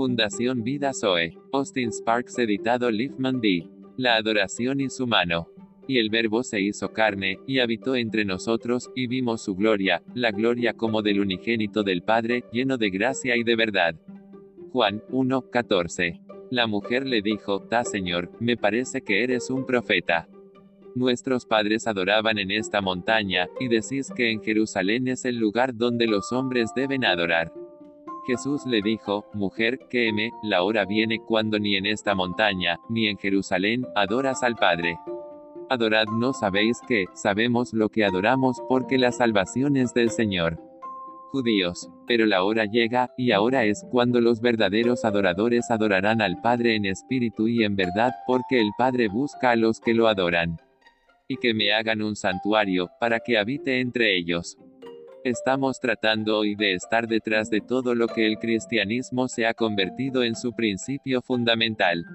Fundación Vida Zoe. Austin Sparks editado Liefman D. La adoración y su mano. Y el Verbo se hizo carne, y habitó entre nosotros, y vimos su gloria, la gloria como del unigénito del Padre, lleno de gracia y de verdad. Juan 1:14. La mujer le dijo, Ta Señor, me parece que eres un profeta. Nuestros padres adoraban en esta montaña, y decís que en Jerusalén es el lugar donde los hombres deben adorar. Jesús le dijo, Mujer, quéeme, la hora viene cuando ni en esta montaña, ni en Jerusalén, adoras al Padre. Adorad no sabéis que, sabemos lo que adoramos porque la salvación es del Señor. Judíos, pero la hora llega, y ahora es cuando los verdaderos adoradores adorarán al Padre en espíritu y en verdad, porque el Padre busca a los que lo adoran. Y que me hagan un santuario, para que habite entre ellos. Estamos tratando hoy de estar detrás de todo lo que el cristianismo se ha convertido en su principio fundamental.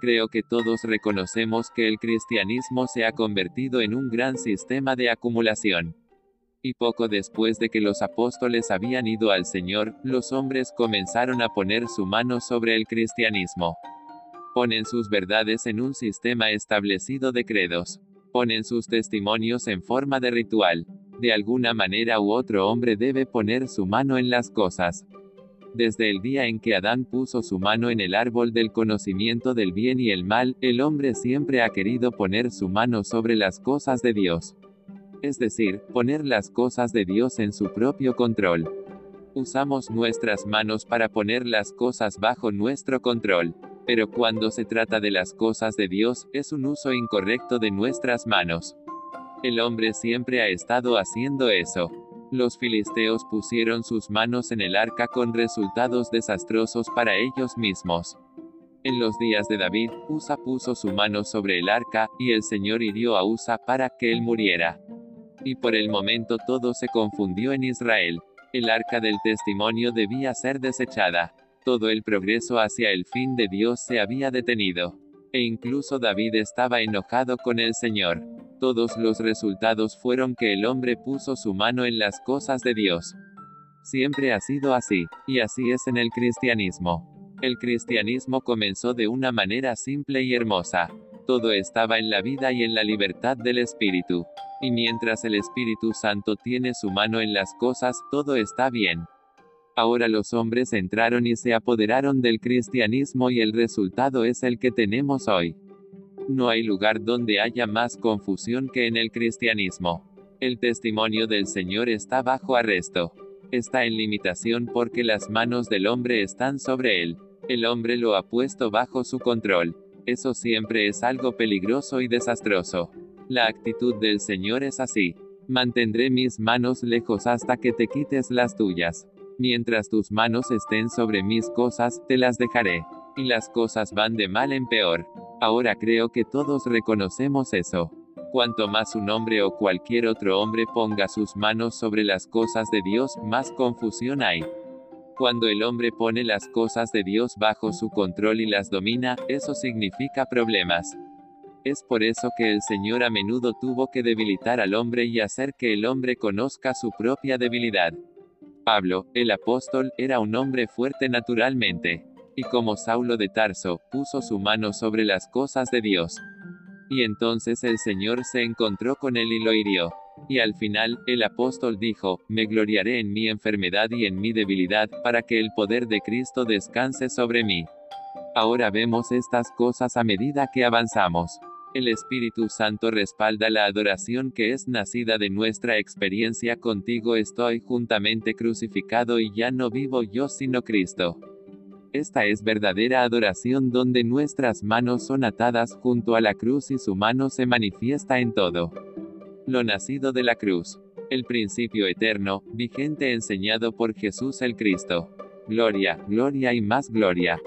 Creo que todos reconocemos que el cristianismo se ha convertido en un gran sistema de acumulación. Y poco después de que los apóstoles habían ido al Señor, los hombres comenzaron a poner su mano sobre el cristianismo. Ponen sus verdades en un sistema establecido de credos. Ponen sus testimonios en forma de ritual. De alguna manera u otro hombre debe poner su mano en las cosas. Desde el día en que Adán puso su mano en el árbol del conocimiento del bien y el mal, el hombre siempre ha querido poner su mano sobre las cosas de Dios. Es decir, poner las cosas de Dios en su propio control. Usamos nuestras manos para poner las cosas bajo nuestro control. Pero cuando se trata de las cosas de Dios, es un uso incorrecto de nuestras manos. El hombre siempre ha estado haciendo eso. Los filisteos pusieron sus manos en el arca con resultados desastrosos para ellos mismos. En los días de David, Usa puso su mano sobre el arca, y el Señor hirió a Usa para que él muriera. Y por el momento todo se confundió en Israel. El arca del testimonio debía ser desechada. Todo el progreso hacia el fin de Dios se había detenido. E incluso David estaba enojado con el Señor. Todos los resultados fueron que el hombre puso su mano en las cosas de Dios. Siempre ha sido así, y así es en el cristianismo. El cristianismo comenzó de una manera simple y hermosa. Todo estaba en la vida y en la libertad del Espíritu. Y mientras el Espíritu Santo tiene su mano en las cosas, todo está bien. Ahora los hombres entraron y se apoderaron del cristianismo y el resultado es el que tenemos hoy. No hay lugar donde haya más confusión que en el cristianismo. El testimonio del Señor está bajo arresto. Está en limitación porque las manos del hombre están sobre él. El hombre lo ha puesto bajo su control. Eso siempre es algo peligroso y desastroso. La actitud del Señor es así. Mantendré mis manos lejos hasta que te quites las tuyas. Mientras tus manos estén sobre mis cosas, te las dejaré. Y las cosas van de mal en peor. Ahora creo que todos reconocemos eso. Cuanto más un hombre o cualquier otro hombre ponga sus manos sobre las cosas de Dios, más confusión hay. Cuando el hombre pone las cosas de Dios bajo su control y las domina, eso significa problemas. Es por eso que el Señor a menudo tuvo que debilitar al hombre y hacer que el hombre conozca su propia debilidad. Pablo, el apóstol, era un hombre fuerte naturalmente y como Saulo de Tarso, puso su mano sobre las cosas de Dios. Y entonces el Señor se encontró con él y lo hirió. Y al final, el apóstol dijo, Me gloriaré en mi enfermedad y en mi debilidad, para que el poder de Cristo descanse sobre mí. Ahora vemos estas cosas a medida que avanzamos. El Espíritu Santo respalda la adoración que es nacida de nuestra experiencia contigo estoy juntamente crucificado y ya no vivo yo sino Cristo. Esta es verdadera adoración donde nuestras manos son atadas junto a la cruz y su mano se manifiesta en todo. Lo nacido de la cruz. El principio eterno, vigente enseñado por Jesús el Cristo. Gloria, gloria y más gloria.